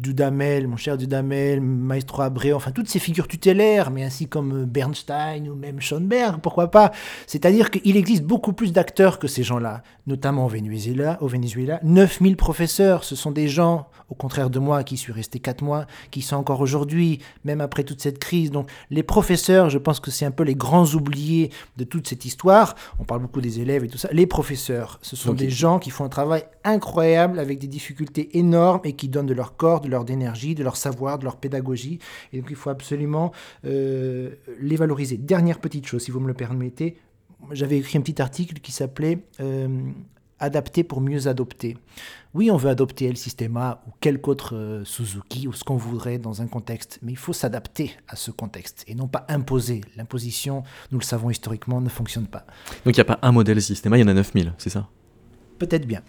Dudamel, mon cher Dudamel, Maestro Abreu, enfin toutes ces figures tutélaires, mais ainsi comme Bernstein ou même Schoenberg, pourquoi pas. C'est-à-dire qu'il existe beaucoup plus d'acteurs que ces gens-là, notamment au Venezuela. Au Venezuela, 9000 professeurs, ce sont des gens, au contraire de moi qui suis resté 4 mois, qui sont encore aujourd'hui, même après toute cette crise. Donc les professeurs, je pense que c'est un peu les grands oubliés de toute cette histoire. On parle beaucoup des élèves et tout ça. Les professeurs, ce sont des gens qui font un travail incroyable avec des difficultés énormes et qui donnent de leur corps, de leur énergie, de leur savoir, de leur pédagogie. Et donc il faut absolument euh, les valoriser. Dernière petite chose, si vous me le permettez, j'avais écrit un petit article qui s'appelait euh, Adapter pour mieux adopter. Oui, on veut adopter le Systema ou quelque autre euh, Suzuki ou ce qu'on voudrait dans un contexte, mais il faut s'adapter à ce contexte et non pas imposer. L'imposition, nous le savons historiquement, ne fonctionne pas. Donc il n'y a pas un modèle Systema, il y en a 9000, c'est ça? Peut-être bien.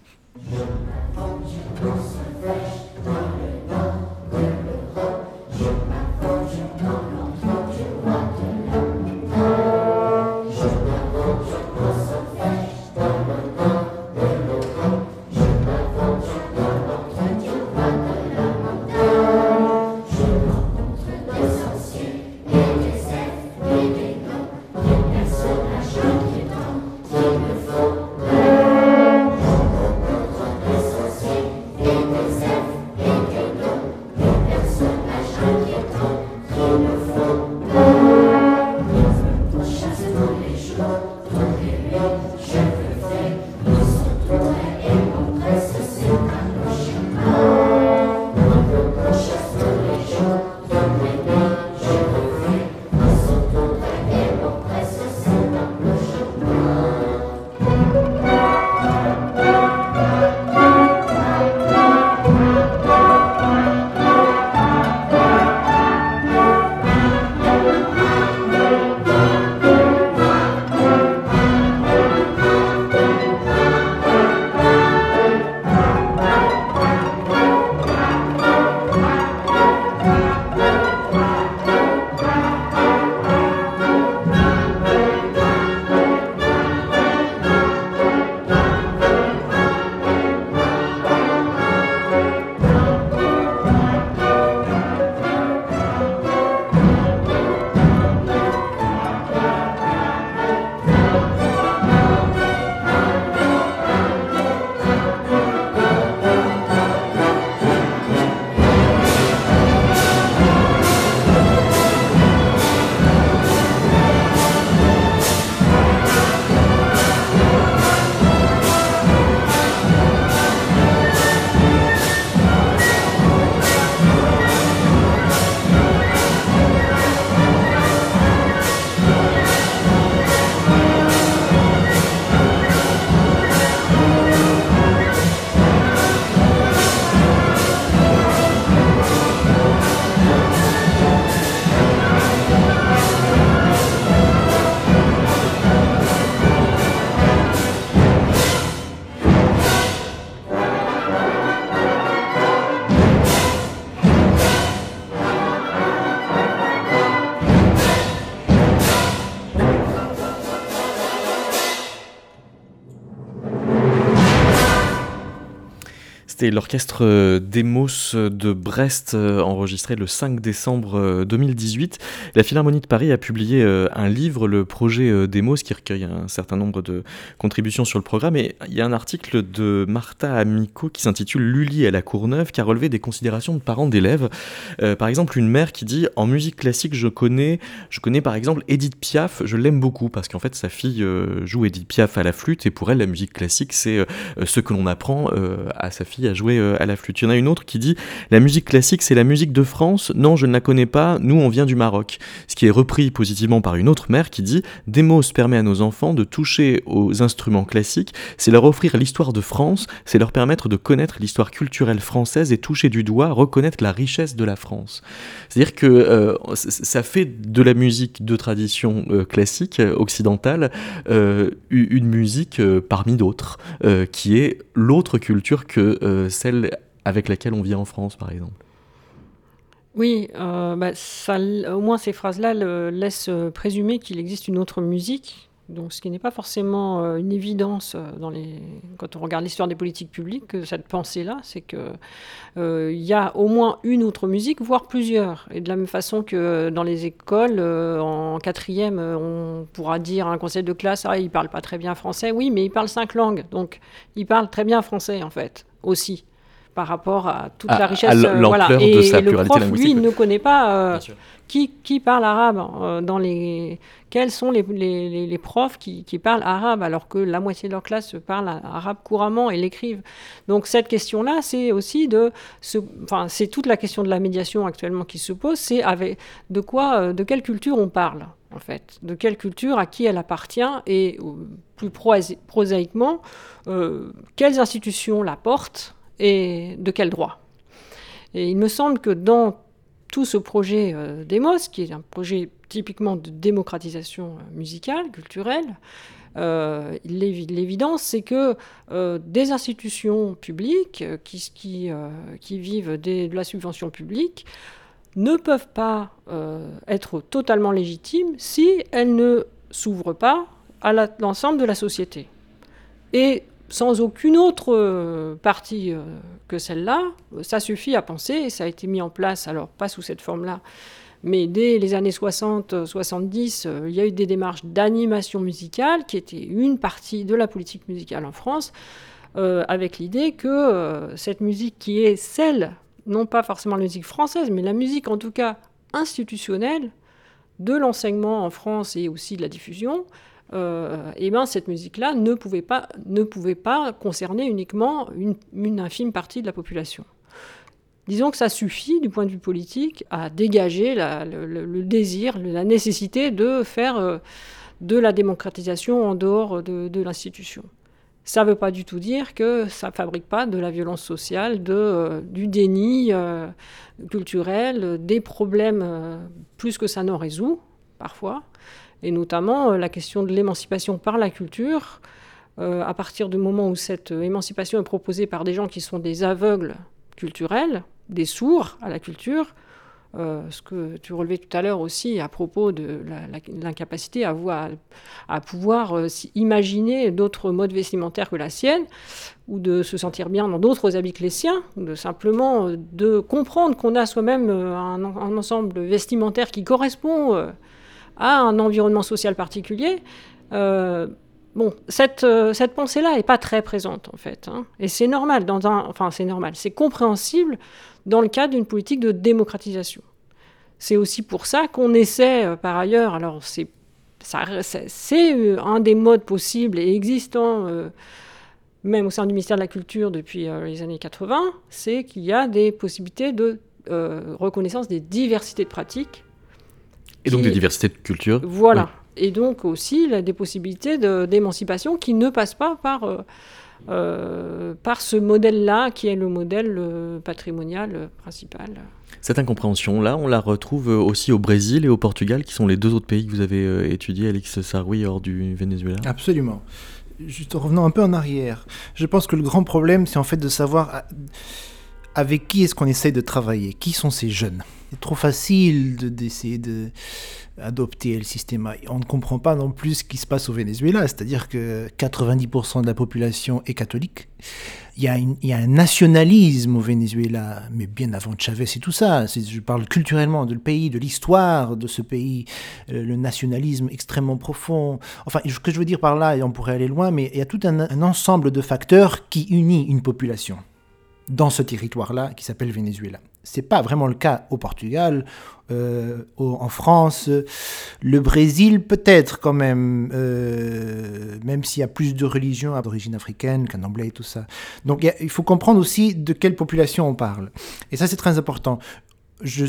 C'était l'orchestre euh, Demos de Brest, euh, enregistré le 5 décembre 2018. Euh, La Philharmonie de Paris a publié un livre, le projet Demos, qui recueille un certain nombre de contributions sur le programme. Et il y a un article de Martha Amico qui s'intitule Lully à la Courneuve, qui a relevé des considérations de parents d'élèves. par exemple, une mère qui dit En musique classique, je connais, je connais par exemple Edith Piaf, je l'aime beaucoup parce qu'en fait, sa fille joue Edith Piaf à la flûte et pour elle, la musique classique, c'est ce que l'on apprend à sa fille jouer euh, à la flûte. Il y en a une autre qui dit La musique classique, c'est la musique de France. Non, je ne la connais pas. Nous, on vient du Maroc. Ce qui est repris positivement par une autre mère qui dit Demos permet à nos enfants de toucher aux instruments classiques. C'est leur offrir l'histoire de France. C'est leur permettre de connaître l'histoire culturelle française et toucher du doigt, reconnaître la richesse de la France. C'est-à-dire que euh, ça fait de la musique de tradition euh, classique occidentale une musique parmi d'autres, qui est l'autre culture que celle avec laquelle on vit en France, par exemple. Oui, euh, bah, ça, au moins ces phrases-là laissent présumer qu'il existe une autre musique, Donc, ce qui n'est pas forcément euh, une évidence euh, dans les... quand on regarde l'histoire des politiques publiques, cette pensée-là, c'est qu'il euh, y a au moins une autre musique, voire plusieurs. Et de la même façon que dans les écoles, en quatrième, on pourra dire à un conseil de classe, ah, il parle pas très bien français. Oui, mais il parle cinq langues, donc il parle très bien français en fait, aussi par rapport à toute la richesse. voilà. et, de sa le prof, lui, ne connaît pas qui, qui, parle arabe dans les quels sont les, les, les profs qui, qui, parlent arabe alors que la moitié de leur classe parle arabe couramment et l'écrivent. Donc cette question-là, c'est aussi de, enfin c'est toute la question de la médiation actuellement qui se pose, c'est avec de quoi, euh, de quelle culture on parle? En fait, de quelle culture, à qui elle appartient et euh, plus prosaïquement, euh, quelles institutions la portent et de quel droit. Et il me semble que dans tout ce projet euh, d'EMOS, qui est un projet typiquement de démocratisation musicale, culturelle, l'évidence, c'est que des institutions publiques qui vivent de la subvention publique ne peuvent pas être totalement légitimes si elles ne s'ouvrent pas à l'ensemble de la société. Et sans aucune autre euh, partie euh, que celle-là, ça suffit à penser, ça a été mis en place, alors pas sous cette forme-là, mais dès les années 60-70, euh, il y a eu des démarches d'animation musicale qui étaient une partie de la politique musicale en France, avec l'idée que cette musique qui est celle, non pas forcément la musique française, mais la musique en tout cas institutionnelle de l'enseignement en France et aussi de la diffusion, euh, et ben cette musique-là ne pouvait pas, ne pouvait pas concerner uniquement une, infime partie de la population. Disons que ça suffit, du point de vue politique, à dégager le, désir, la nécessité de faire euh, de la démocratisation en dehors de, l'institution. Ça ne veut pas du tout dire que ça ne fabrique pas de la violence sociale, de, euh, du déni culturel, des problèmes plus que ça n'en résout, parfois et notamment euh, la question de l'émancipation par la culture. Euh, à partir du moment où cette émancipation est proposée par des gens qui sont des aveugles culturels, des sourds à la culture, euh, ce que tu relevais tout à l'heure aussi à propos de l'incapacité à, à, pouvoir imaginer d'autres modes vestimentaires que la sienne, ou de se sentir bien dans d'autres habits que les siens, ou de simplement de comprendre qu'on a soi-même un, ensemble vestimentaire qui correspond à un environnement social particulier, euh, bon, cette, euh, pensée-là n'est pas très présente en fait. Hein. Et c'est normal, enfin c'est normal, c'est compréhensible dans le cadre d'une politique de démocratisation. C'est aussi pour ça qu'on essaie euh, par ailleurs, alors c'est c'est un des modes possibles et existants, même au sein du ministère de la Culture depuis les années 80, c'est qu'il y a des possibilités de reconnaissance des diversités de pratiques et donc des diversités de culture. Voilà. Et donc aussi des possibilités d'émancipation qui ne passent pas par, euh, euh, par ce modèle-là, qui est le modèle euh, patrimonial principal. Cette incompréhension-là, on la retrouve aussi au Brésil et au Portugal, qui sont les deux autres pays que vous avez étudiés, Alix Saroui, hors du Venezuela. Absolument. Juste en revenant un peu en arrière, je pense que le grand problème, c'est en fait de savoir avec qui est-ce qu'on essaye de travailler, qui sont ces jeunes? C'est trop facile d'essayer d'adopter le système. On ne comprend pas non plus ce qui se passe au Venezuela, c'est-à-dire que 90% de la population est catholique. Il y, a un nationalisme au Venezuela, mais bien avant Chavez et tout ça. Je parle culturellement de pays, de l'histoire de ce pays, euh, le nationalisme extrêmement profond. Enfin, ce que je veux dire par là, et on pourrait aller loin, mais il y a tout un, un ensemble de facteurs qui unit une population dans ce territoire-là qui s'appelle Venezuela. C'est pas vraiment le cas au Portugal, euh, en France, le Brésil peut-être quand même, euh, même s'il y a plus de religions d'origine africaine anglais et tout ça. Donc il faut comprendre aussi de quelle population on parle. Et ça c'est très important. Je,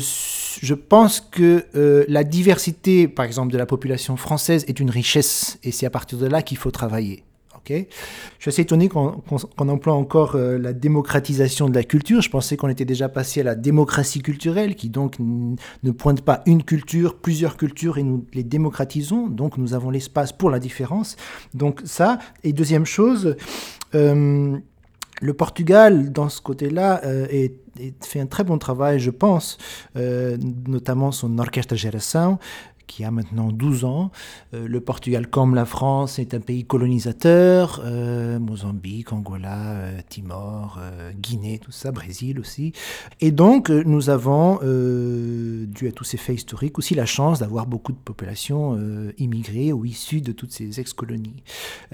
je, pense que euh, la diversité, par exemple, de la population française est une richesse et c'est à partir de là qu'il faut travailler. Je suis assez étonné qu'on emploie encore euh, la démocratisation de la culture. Je pensais qu'on était déjà passé à la démocratie culturelle, qui donc ne pointe pas une culture, plusieurs cultures, et nous les démocratisons. Donc nous avons l'espace pour la différence. Donc ça. Et deuxième chose, euh, le Portugal, dans ce côté-là, euh, fait un très bon travail, je pense, notamment son orchestre Geração, qui a maintenant 12 ans. Euh, le Portugal, comme la France, est un pays colonisateur. Euh, Mozambique, Angola, euh, Timor, Guinée, tout ça, Brésil aussi. Et donc, nous avons, dû à tous ces faits historiques, aussi la chance d'avoir beaucoup de populations immigrées ou issues de toutes ces ex-colonies.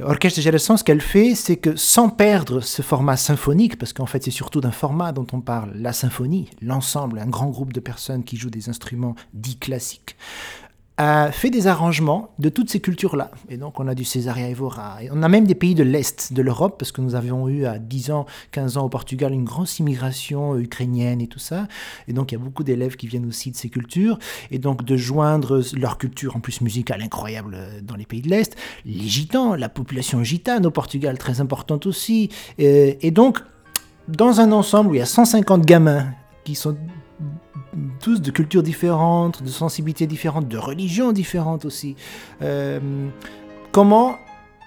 Orchestre de Géresson, ce qu'elle fait, c'est que sans perdre ce format symphonique, parce qu'en fait c'est surtout d'un format dont on parle, la symphonie, l'ensemble, un grand groupe de personnes qui jouent des instruments dits classiques, fait des arrangements de toutes ces cultures-là. Et donc on a du Césaria Evora. Et on a même des pays de l'Est de l'Europe, parce que nous avions eu à 10 ans, 15 ans au Portugal une grosse immigration ukrainienne et tout ça. Et donc il y a beaucoup d'élèves qui viennent aussi de ces cultures. Et donc de joindre leur culture en plus musicale incroyable dans les pays de l'Est, les gitans, la population gitane au Portugal très importante aussi. Et, et donc dans un ensemble où il y a 150 gamins qui sont tous de cultures différentes, de sensibilités différentes, de religions différentes aussi. Euh, comment,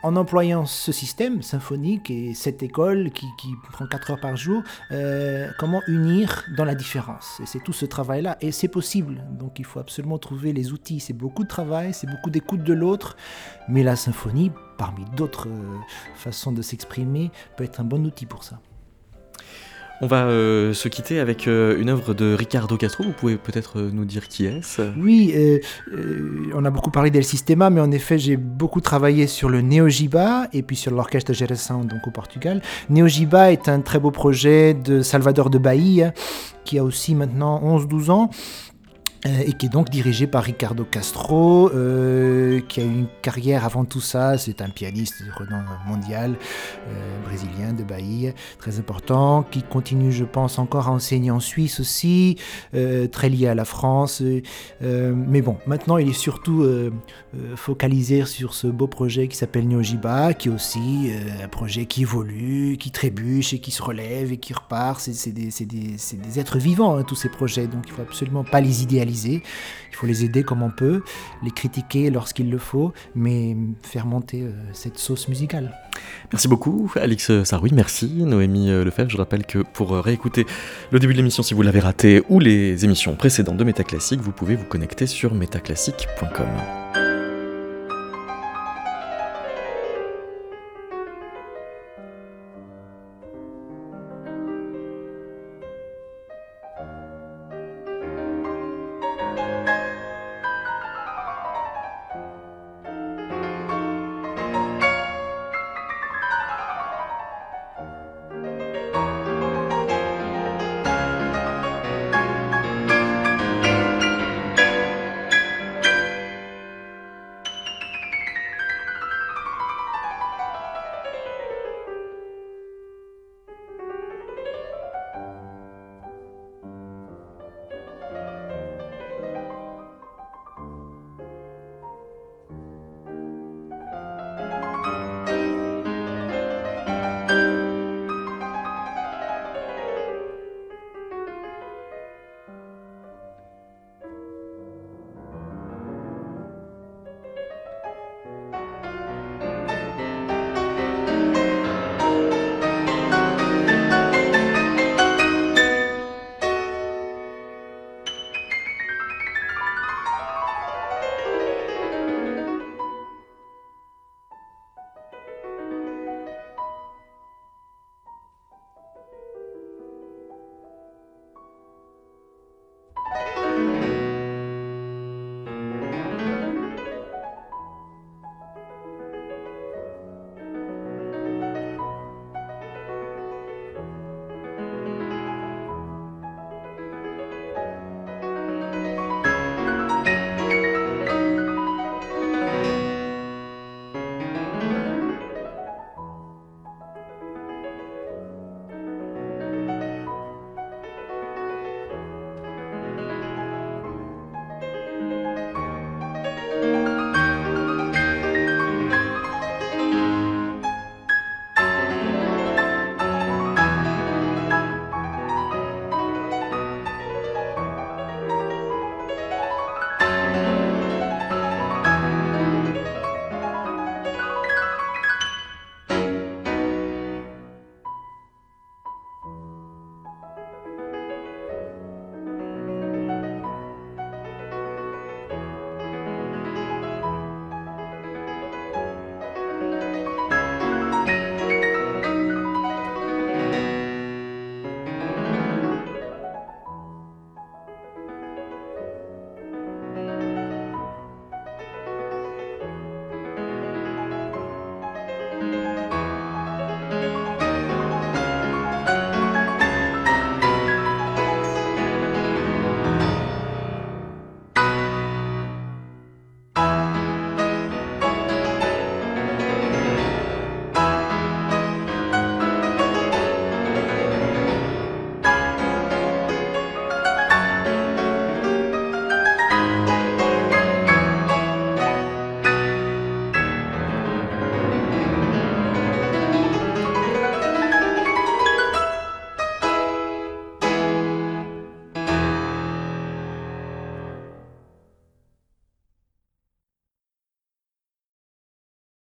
en employant ce système symphonique et cette école qui, prend 4 heures par jour, euh, comment unir dans la différence? Et c'est tout ce travail-là, et c'est possible. Donc il faut absolument trouver les outils. C'est beaucoup de travail, c'est beaucoup d'écoute de l'autre, mais la symphonie, parmi d'autres euh, façons de s'exprimer, peut être un bon outil pour ça. On va euh, se quitter avec euh, une œuvre de Ricardo Castro. Vous pouvez peut-être euh, nous dire qui est-ce? Oui, on a beaucoup parlé d'El Sistema, mais en effet, j'ai beaucoup travaillé sur le Neojiba et puis sur l'orchestre Geração, donc au Portugal. Neojiba est un très beau projet de Salvador de Bahia, qui a aussi maintenant 11-12 ans, et qui est donc dirigé par Ricardo Castro, euh, qui a une carrière avant tout ça. C'est un pianiste de renom mondial, euh, brésilien de Bahia, très important, qui continue, je pense, encore à enseigner en Suisse aussi, très lié à la France. mais bon, maintenant, il est surtout focalisé sur ce beau projet qui s'appelle Neojiba, qui est aussi un projet qui évolue, qui trébuche et qui se relève et qui repart. C'est des, êtres vivants, hein, tous ces projets, donc il ne faut absolument pas les idéaliser il faut les aider comme on peut, les critiquer lorsqu'il le faut, mais faire monter euh, cette sauce musicale. Merci beaucoup, Alix Saroui, merci. Noémie euh, Lefebvre, je rappelle que pour euh, réécouter le début de l'émission si vous l'avez raté ou les émissions précédentes de Métaclassique, vous pouvez vous connecter sur métaclassique.com.